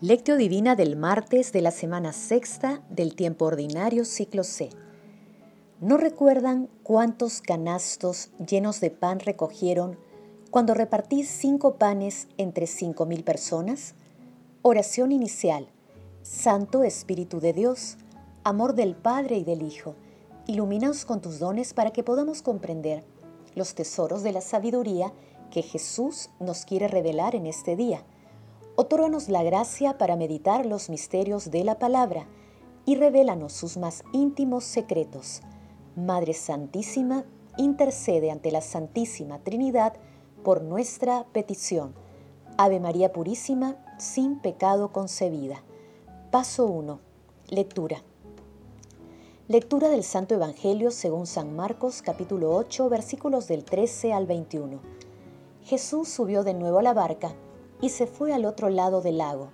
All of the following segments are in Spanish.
Lectio Divina del martes de la semana sexta del tiempo ordinario ciclo C. ¿No recuerdan cuántos canastos llenos de pan recogieron cuando repartí cinco panes entre cinco mil personas? Oración inicial. Santo Espíritu de Dios, amor del Padre y del Hijo, ilumínanos con tus dones para que podamos comprender los tesoros de la sabiduría que Jesús nos quiere revelar en este día Otórganos la gracia para meditar los misterios de la palabra y revélanos sus más íntimos secretos. Madre Santísima, intercede ante la Santísima Trinidad por nuestra petición. Ave María Purísima, sin pecado concebida. Paso 1. Lectura. Lectura del Santo Evangelio según San Marcos capítulo 8 versículos del 13 al 21. Jesús subió de nuevo a la barca y se fue al otro lado del lago.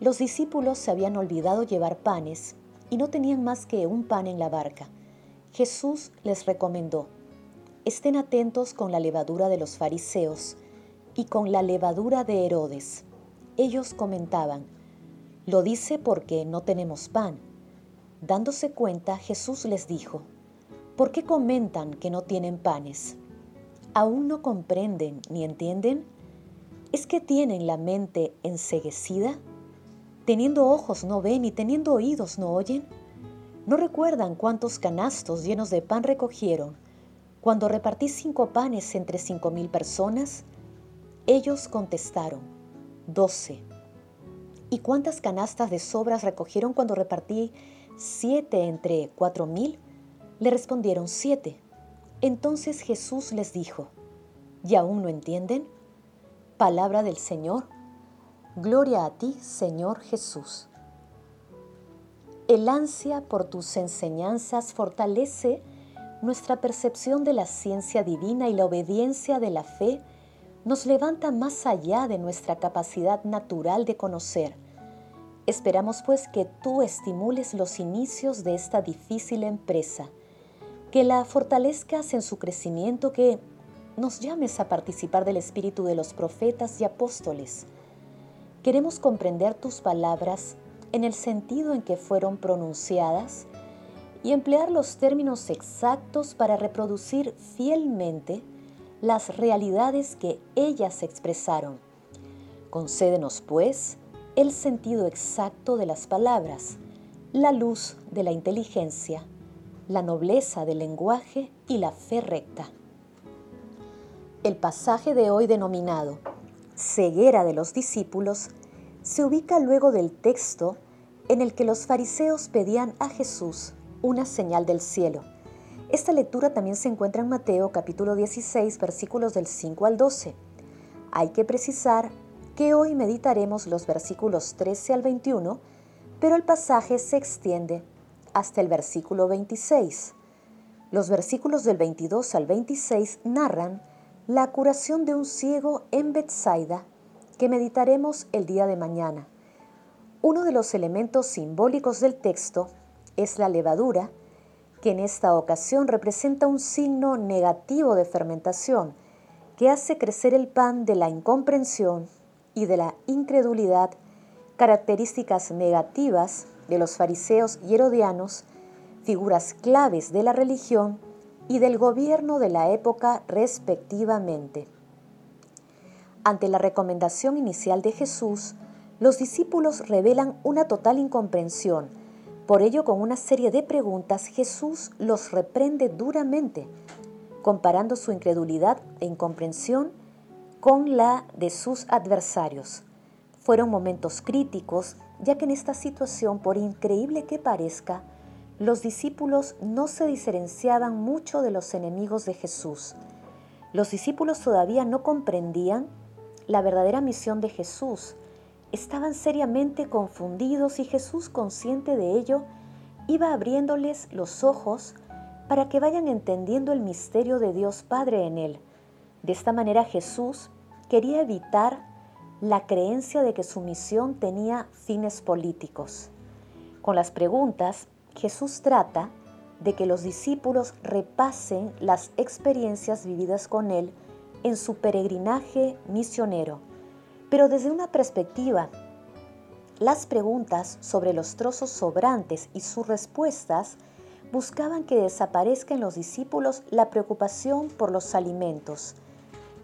Los discípulos se habían olvidado llevar panes y no tenían más que un pan en la barca. Jesús les recomendó, estén atentos con la levadura de los fariseos y con la levadura de Herodes. Ellos comentaban, lo dice porque no tenemos pan. Dándose cuenta, Jesús les dijo, ¿por qué comentan que no tienen panes? ¿Aún no comprenden ni entienden? ¿Es que tienen la mente enseguecida? ¿Teniendo ojos no ven y teniendo oídos no oyen? ¿No recuerdan cuántos canastos llenos de pan recogieron cuando repartí cinco panes entre cinco mil personas? Ellos contestaron, doce. ¿Y cuántas canastas de sobras recogieron cuando repartí siete entre cuatro mil? Le respondieron siete. Entonces Jesús les dijo, ¿y aún no entienden? Palabra del Señor. Gloria a ti, Señor Jesús. El ansia por tus enseñanzas fortalece nuestra percepción de la ciencia divina y la obediencia de la fe nos levanta más allá de nuestra capacidad natural de conocer. Esperamos pues que tú estimules los inicios de esta difícil empresa, que la fortalezcas en su crecimiento, que nos llames a participar del espíritu de los profetas y apóstoles. Queremos comprender tus palabras en el sentido en que fueron pronunciadas y emplear los términos exactos para reproducir fielmente las realidades que ellas expresaron. Concédenos, pues, el sentido exacto de las palabras, la luz de la inteligencia, la nobleza del lenguaje y la fe recta. El pasaje de hoy denominado ceguera de los discípulos se ubica luego del texto en el que los fariseos pedían a Jesús una señal del cielo. Esta lectura también se encuentra en Mateo capítulo 16 versículos del 5 al 12. Hay que precisar que hoy meditaremos los versículos 13 al 21, pero el pasaje se extiende hasta el versículo 26. Los versículos del 22 al 26 narran la curación de un ciego en Bethsaida que meditaremos el día de mañana. Uno de los elementos simbólicos del texto es la levadura, que en esta ocasión representa un signo negativo de fermentación que hace crecer el pan de la incomprensión y de la incredulidad, características negativas de los fariseos y herodianos, figuras claves de la religión y del gobierno de la época respectivamente. Ante la recomendación inicial de Jesús, los discípulos revelan una total incomprensión. Por ello, con una serie de preguntas, Jesús los reprende duramente, comparando su incredulidad e incomprensión con la de sus adversarios. Fueron momentos críticos, ya que en esta situación, por increíble que parezca, los discípulos no se diferenciaban mucho de los enemigos de Jesús. Los discípulos todavía no comprendían la verdadera misión de Jesús. Estaban seriamente confundidos y Jesús, consciente de ello, iba abriéndoles los ojos para que vayan entendiendo el misterio de Dios Padre en él. De esta manera Jesús quería evitar la creencia de que su misión tenía fines políticos. Con las preguntas, Jesús trata de que los discípulos repasen las experiencias vividas con Él en su peregrinaje misionero, pero desde una perspectiva Las preguntas sobre los trozos sobrantes y sus respuestas buscaban que desaparezca en los discípulos la preocupación por los alimentos.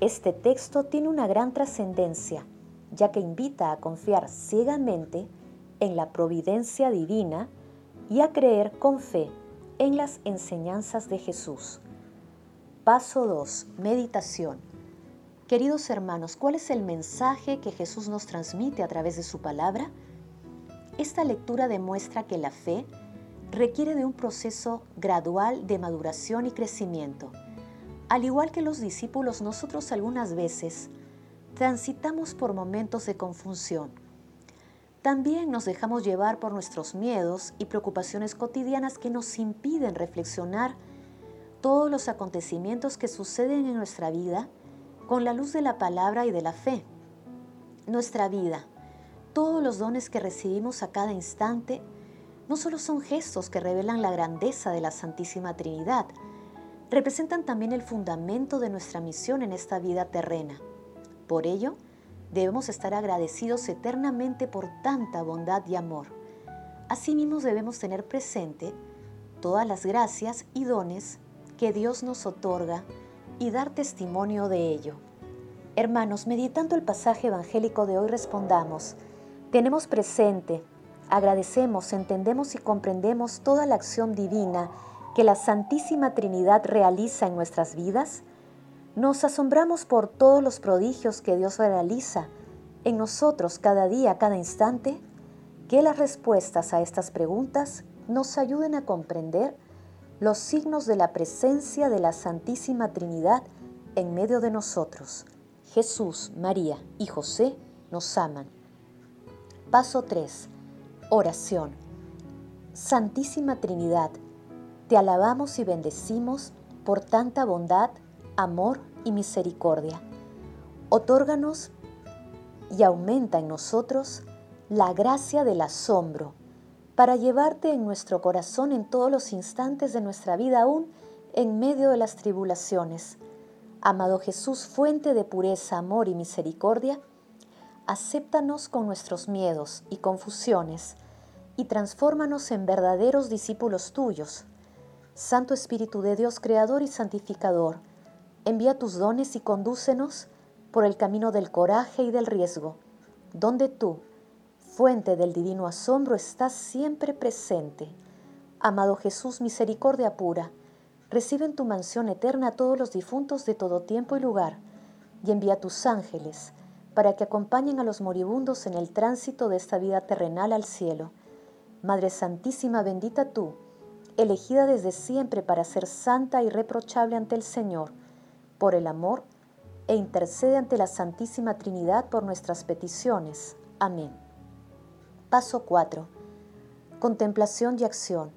Este texto tiene una gran trascendencia, ya que invita a confiar ciegamente en la providencia divina y a creer con fe en las enseñanzas de Jesús. Paso 2. Meditación. Queridos hermanos, ¿cuál es el mensaje que Jesús nos transmite a través de su palabra? Esta lectura demuestra que la fe requiere de un proceso gradual de maduración y crecimiento. Al igual que los discípulos, nosotros algunas veces transitamos por momentos de confusión. También nos dejamos llevar por nuestros miedos y preocupaciones cotidianas que nos impiden reflexionar todos los acontecimientos que suceden en nuestra vida con la luz de la palabra y de la fe. Nuestra vida, todos los dones que recibimos a cada instante, no solo son gestos que revelan la grandeza de la Santísima Trinidad, representan también el fundamento de nuestra misión en esta vida terrena. Por ello, debemos estar agradecidos eternamente por tanta bondad y amor. Asimismo debemos tener presente todas las gracias y dones que Dios nos otorga y dar testimonio de ello. Hermanos, meditando el pasaje evangélico de hoy respondamos, tenemos presente agradecemos, entendemos y comprendemos toda la acción divina que la Santísima Trinidad realiza en nuestras vidas? ¿Nos asombramos por todos los prodigios que Dios realiza en nosotros cada día, cada instante? Que las respuestas a estas preguntas nos ayuden a comprender los signos de la presencia de la Santísima Trinidad en medio de nosotros. Jesús, María y José nos aman. Paso 3 Oración. Santísima Trinidad, te alabamos y bendecimos por tanta bondad, amor misericordia. Otórganos y aumenta en nosotros la gracia del asombro para llevarte en nuestro corazón en todos los instantes de nuestra vida, aún en medio de las tribulaciones. Amado Jesús, fuente de pureza, amor y misericordia, acéptanos con nuestros miedos y confusiones y transfórmanos en verdaderos discípulos tuyos. Santo Espíritu de Dios, Creador y Santificador, envía tus dones y condúcenos por el camino del coraje y del riesgo, donde tú, fuente del divino asombro, estás siempre presente. Amado Jesús, misericordia pura, recibe en tu mansión eterna a todos los difuntos de todo tiempo y lugar, y envía tus ángeles para que acompañen a los moribundos en el tránsito de esta vida terrenal al cielo. Madre Santísima, bendita tú, elegida desde siempre para ser santa y reprochable ante el Señor, por el amor, e intercede ante la Santísima Trinidad por nuestras peticiones. Amén. Paso 4. Contemplación y acción.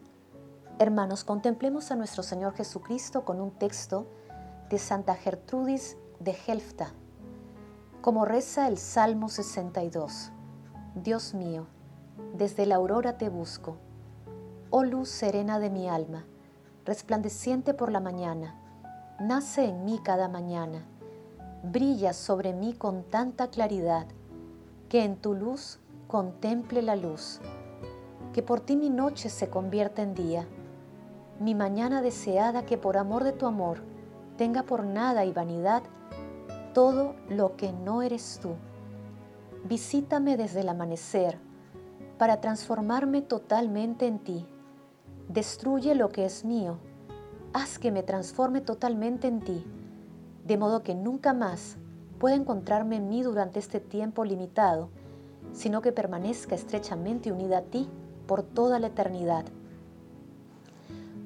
Hermanos, contemplemos a nuestro Señor Jesucristo con un texto de Santa Gertrudis de Helfta como reza el Salmo 62. Dios mío, desde la aurora te busco. Oh luz serena de mi alma, resplandeciente por la mañana, nace en mí cada mañana, brilla sobre mí con tanta claridad, que en tu luz contemple la luz, que por ti mi noche se convierta en día, mi mañana deseada que por amor de tu amor tenga por nada y vanidad todo lo que no eres tú. Visítame desde el amanecer para transformarme totalmente en ti. Destruye lo que es mío. Haz que me transforme totalmente en ti, de modo que nunca más pueda encontrarme en mí durante este tiempo limitado, sino que permanezca estrechamente unida a ti por toda la eternidad.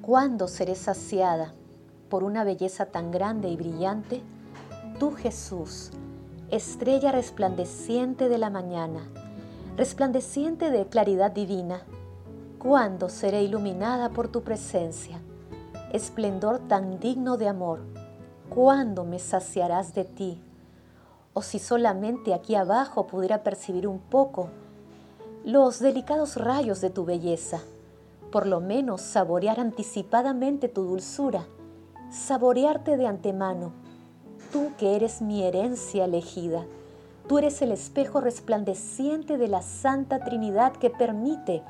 ¿Cuándo seré saciada por una belleza tan grande y brillante? tú Jesús, estrella resplandeciente de la mañana, resplandeciente de claridad divina, ¿cuándo seré iluminada por tu presencia? Esplendor tan digno de amor, ¿cuándo me saciarás de ti? O si solamente aquí abajo pudiera percibir un poco los delicados rayos de tu belleza, por lo menos saborear anticipadamente tu dulzura, saborearte de antemano tú que eres mi herencia elegida, Tú eres el espejo resplandeciente de la Santa Trinidad que permite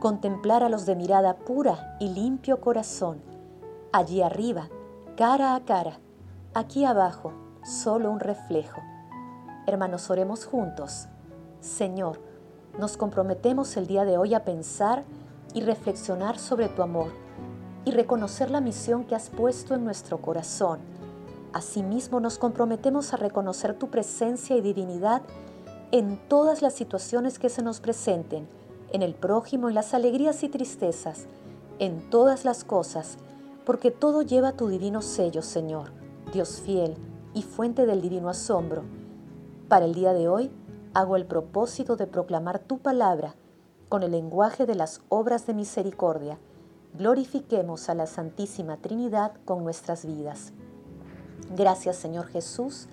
contemplar a los de mirada pura y limpio corazón. Allí arriba, cara a cara, aquí abajo, solo un reflejo. Hermanos, oremos juntos. Señor, nos comprometemos el día de hoy a pensar y reflexionar sobre tu amor y reconocer la misión que has puesto en nuestro corazón. Asimismo, nos comprometemos a reconocer tu presencia y divinidad en todas las situaciones que se nos presenten, en el prójimo, en las alegrías y tristezas, en todas las cosas, porque todo lleva tu divino sello, Señor, Dios fiel y fuente del divino asombro. Para el día de hoy, hago el propósito de proclamar tu palabra con el lenguaje de las obras de misericordia. Glorifiquemos a la Santísima Trinidad con nuestras vidas. Gracias Señor Jesús,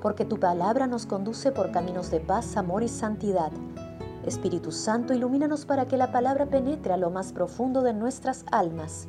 porque tu palabra nos conduce por caminos de paz, amor y santidad. Espíritu Santo, ilumínanos para que la palabra penetre a lo más profundo de nuestras almas